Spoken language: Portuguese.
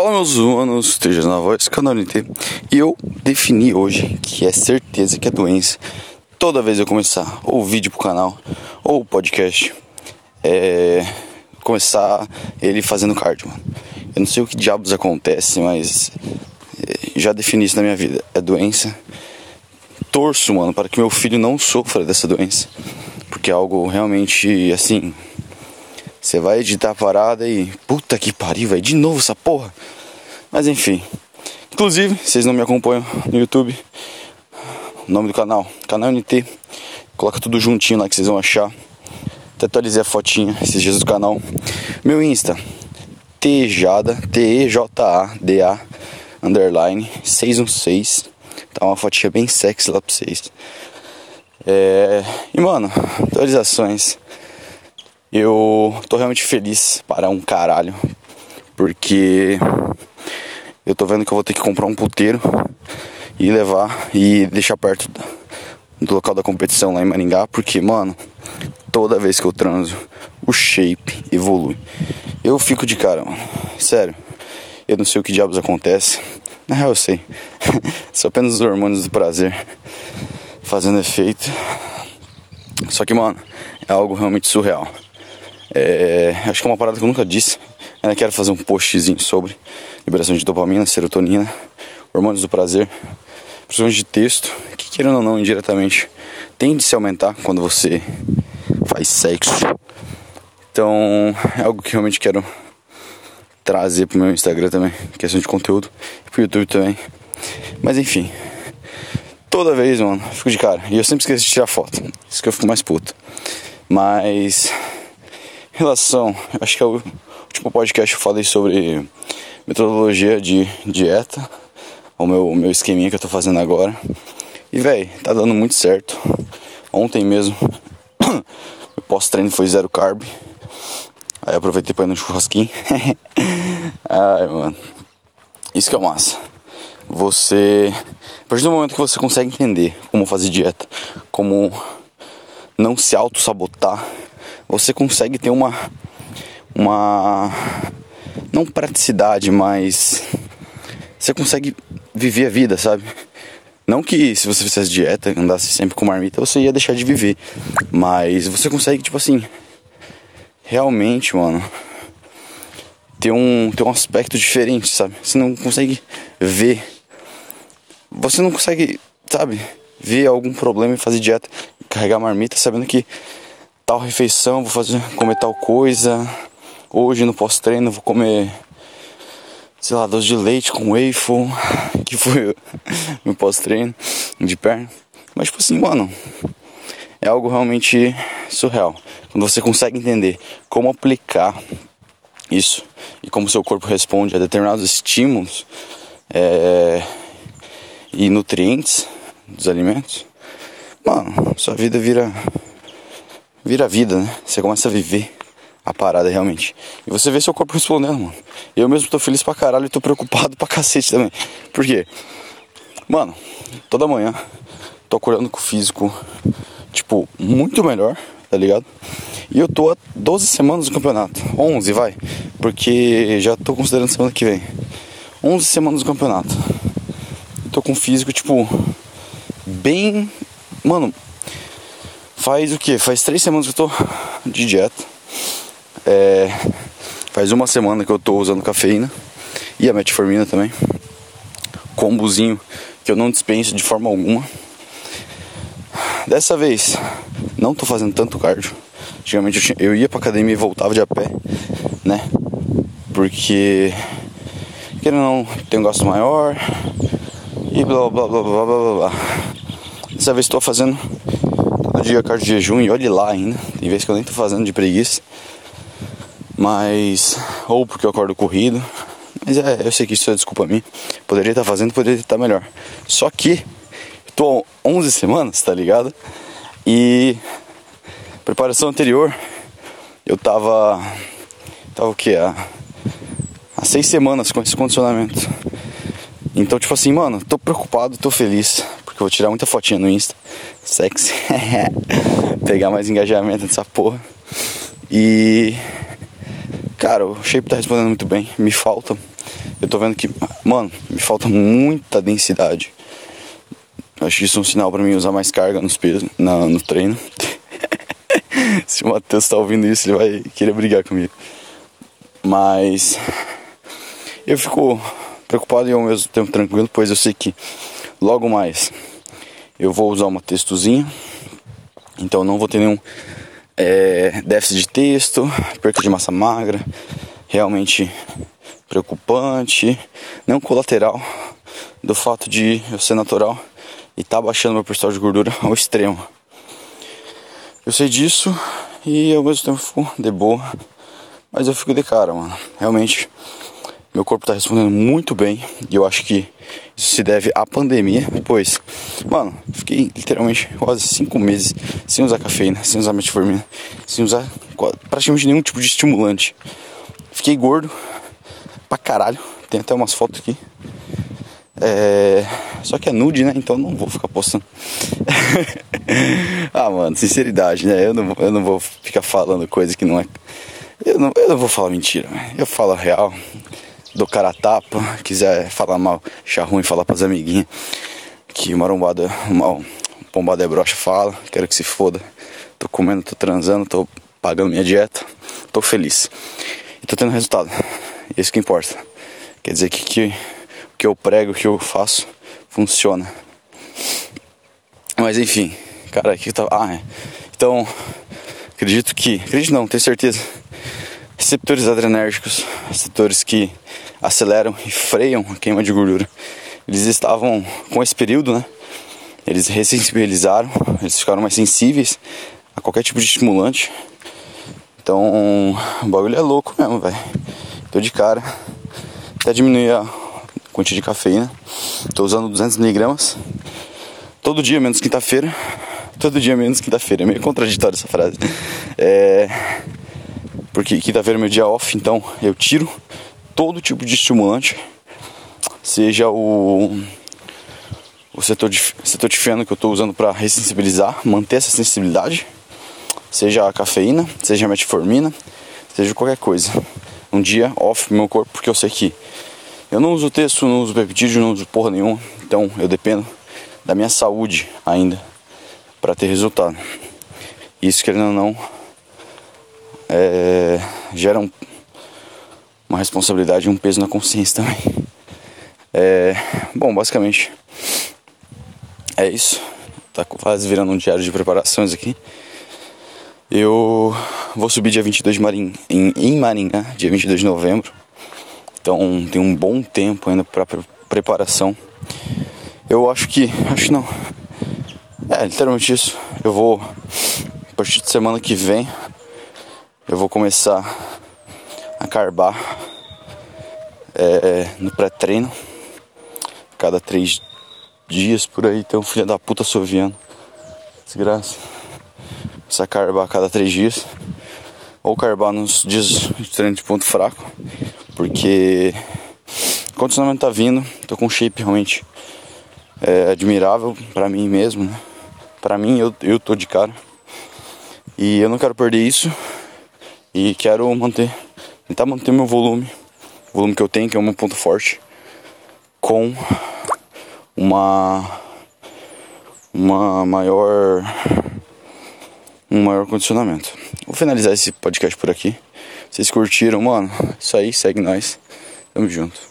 Fala meus humanos, esteja na voz, canal NT. E eu defini hoje que é certeza que é doença. Toda vez eu começar ou vídeo pro canal ou podcast, é começar ele fazendo cardio, mano. Eu não sei o que diabos acontece, mas é, já defini isso na minha vida. É doença. Torço, mano, para que meu filho não sofra dessa doença. Porque é algo realmente assim você vai editar a parada e. Puta que pariu, vai de novo essa porra. Mas enfim. Inclusive, vocês não me acompanham no YouTube. O nome do canal, canal NT. Coloca tudo juntinho lá que vocês vão achar. Até atualizei a fotinha esses dias do canal. Meu Insta, Tejada, T-E-J-A-D-A, underline 616. Tá uma fotinha bem sexy lá pra vocês. É... E mano, atualizações. Eu tô realmente feliz para um caralho, porque eu tô vendo que eu vou ter que comprar um puteiro e levar e deixar perto do local da competição lá em Maringá, porque, mano, toda vez que eu transo, o shape evolui. Eu fico de cara, mano. Sério. Eu não sei o que diabos acontece. Na real, eu sei. São apenas os hormônios do prazer fazendo efeito. Só que, mano, é algo realmente surreal. É, acho que é uma parada que eu nunca disse. Ainda quero fazer um postzinho sobre liberação de dopamina, serotonina, hormônios do prazer, principalmente de texto, que querendo ou não, indiretamente, tende a se aumentar quando você faz sexo. Então, é algo que realmente quero trazer pro meu Instagram também, questão de conteúdo, e pro YouTube também. Mas enfim, toda vez, mano, fico de cara. E eu sempre esqueço de tirar foto. Isso que eu fico mais puto. Mas relação, acho que é o último podcast eu falei sobre metodologia de dieta, o meu, o meu esqueminha que eu tô fazendo agora. E véi, tá dando muito certo. Ontem mesmo, o pós-treino foi zero carb. Aí aproveitei pra ir no churrasquinho. Ai, mano. Isso que é massa. Você. A partir do momento que você consegue entender como fazer dieta, como não se auto-sabotar você consegue ter uma uma não praticidade, mas você consegue viver a vida, sabe? Não que se você fizesse dieta, andasse sempre com marmita, você ia deixar de viver. Mas você consegue, tipo assim, realmente, mano, ter um, ter um aspecto diferente, sabe? Você não consegue ver. Você não consegue, sabe, ver algum problema e fazer dieta, carregar marmita, sabendo que tal refeição, vou fazer comer tal coisa. Hoje no pós-treino vou comer sei lá, doce de leite com waffle, que foi meu pós-treino de perna. Mas tipo assim, mano, é algo realmente surreal. Quando você consegue entender como aplicar isso e como seu corpo responde a determinados estímulos é, e nutrientes dos alimentos, mano, sua vida vira vira vida, né? Você começa a viver a parada realmente. E você vê seu corpo respondendo, mano. Eu mesmo tô feliz pra caralho e tô preocupado pra cacete também. Por quê? Mano, toda manhã tô acordando com o físico, tipo, muito melhor, tá ligado? E eu tô há 12 semanas no campeonato. 11, vai. Porque já tô considerando semana que vem. 11 semanas no campeonato. Tô com o físico, tipo, bem. Mano, Faz o que? Faz três semanas que eu tô de dieta. É, faz uma semana que eu tô usando cafeína e a metformina também. Combozinho que eu não dispenso de forma alguma. Dessa vez, não tô fazendo tanto cardio. Antigamente eu, tinha, eu ia pra academia e voltava de a pé, né? Porque, querendo ou não, tem um gasto maior e blá blá blá blá blá blá. Dessa vez estou fazendo todo dia cardio de jejum e olhe lá ainda. Tem vezes que eu nem tô fazendo de preguiça. Mas. Ou porque eu acordo corrido. Mas é, eu sei que isso é desculpa minha. Poderia estar tá fazendo, poderia estar tá melhor. Só que. Tô 11 semanas, tá ligado? E. Preparação anterior. Eu tava. Tava o que? Há, há seis semanas com esse condicionamento. Então, tipo assim, mano, tô preocupado, tô feliz que eu vou tirar muita fotinha no Insta. Sexy. Pegar mais engajamento nessa porra. E. cara, o shape tá respondendo muito bem. Me falta. Eu tô vendo que, mano, me falta muita densidade. Acho que isso é um sinal para mim usar mais carga nos pesos, na, no treino. Se o Matheus tá ouvindo isso, ele vai querer brigar comigo. Mas eu fico preocupado e ao mesmo tempo tranquilo, pois eu sei que logo mais eu vou usar uma textozinha, então não vou ter nenhum é, déficit de texto, perda de massa magra, realmente preocupante, não colateral do fato de eu ser natural e tá baixando meu percentual de gordura ao extremo. Eu sei disso e ao mesmo tempo fico de boa, mas eu fico de cara, mano. Realmente meu corpo tá respondendo muito bem e eu acho que isso se deve à pandemia, pois, mano, fiquei literalmente quase cinco meses sem usar cafeína, sem usar metformina, sem usar praticamente nenhum tipo de estimulante. Fiquei gordo pra caralho, tem até umas fotos aqui. É... Só que é nude, né? Então não vou ficar postando. ah, mano, sinceridade, né? Eu não, eu não vou ficar falando coisa que não é. Eu não, eu não vou falar mentira, eu falo a real do cara tapa, quiser falar mal, achar ruim, falar pras amiguinhas que marombada, mal, pombada é brocha, fala, quero que se foda. Tô comendo, tô transando, tô pagando minha dieta, tô feliz. E tô tendo resultado. Isso que importa. Quer dizer que, que o que eu prego, o que eu faço, funciona. Mas enfim, cara, aqui tá. Ah, é. Então, acredito que. Acredito não, tenho certeza. Receptores adrenérgicos, receptores que aceleram e freiam a queima de gordura. Eles estavam com esse período, né? Eles ressensibilizaram, eles ficaram mais sensíveis a qualquer tipo de estimulante. Então, o bagulho é louco mesmo, velho. Tô de cara. Até diminuir a quantidade de cafeína. Tô usando 200mg. Todo dia, menos quinta-feira. Todo dia, menos quinta-feira. É meio contraditório essa frase. É. Porque quinta-feira é meu dia off, então eu tiro todo tipo de estimulante, seja o, o setor de, cetotifeno que eu estou usando para ressensibilizar, manter essa sensibilidade, seja a cafeína, seja a metformina, seja qualquer coisa. Um dia off meu corpo, porque eu sei que eu não uso texto, não uso peptídeo, não uso porra nenhuma, então eu dependo da minha saúde ainda para ter resultado. Isso querendo ou não é, gera um uma responsabilidade e um peso na consciência também. É, bom, basicamente é isso. Tá quase virando um diário de preparações aqui. Eu vou subir dia 22 de Marim, em, em Maringá, dia 22 de novembro. Então tem um bom tempo ainda para pre preparação. Eu acho que. Acho não. É, literalmente isso. Eu vou. A partir de semana que vem. Eu vou começar a carbar é, no pré-treino. Cada três dias por aí tem um filho da puta soviano. Desgraça. Precisa carbar a cada três dias. Ou carbar nos dias de treino de ponto fraco. Porque o condicionamento tá vindo. Tô com um shape realmente é, admirável para mim mesmo. Né? Pra mim, eu, eu tô de cara. E eu não quero perder isso. E quero manter tentar manter meu volume, o volume que eu tenho, que é o meu ponto forte, com uma uma maior um maior condicionamento. Vou finalizar esse podcast por aqui. Vocês curtiram, mano? Isso aí, segue nós. Tamo junto.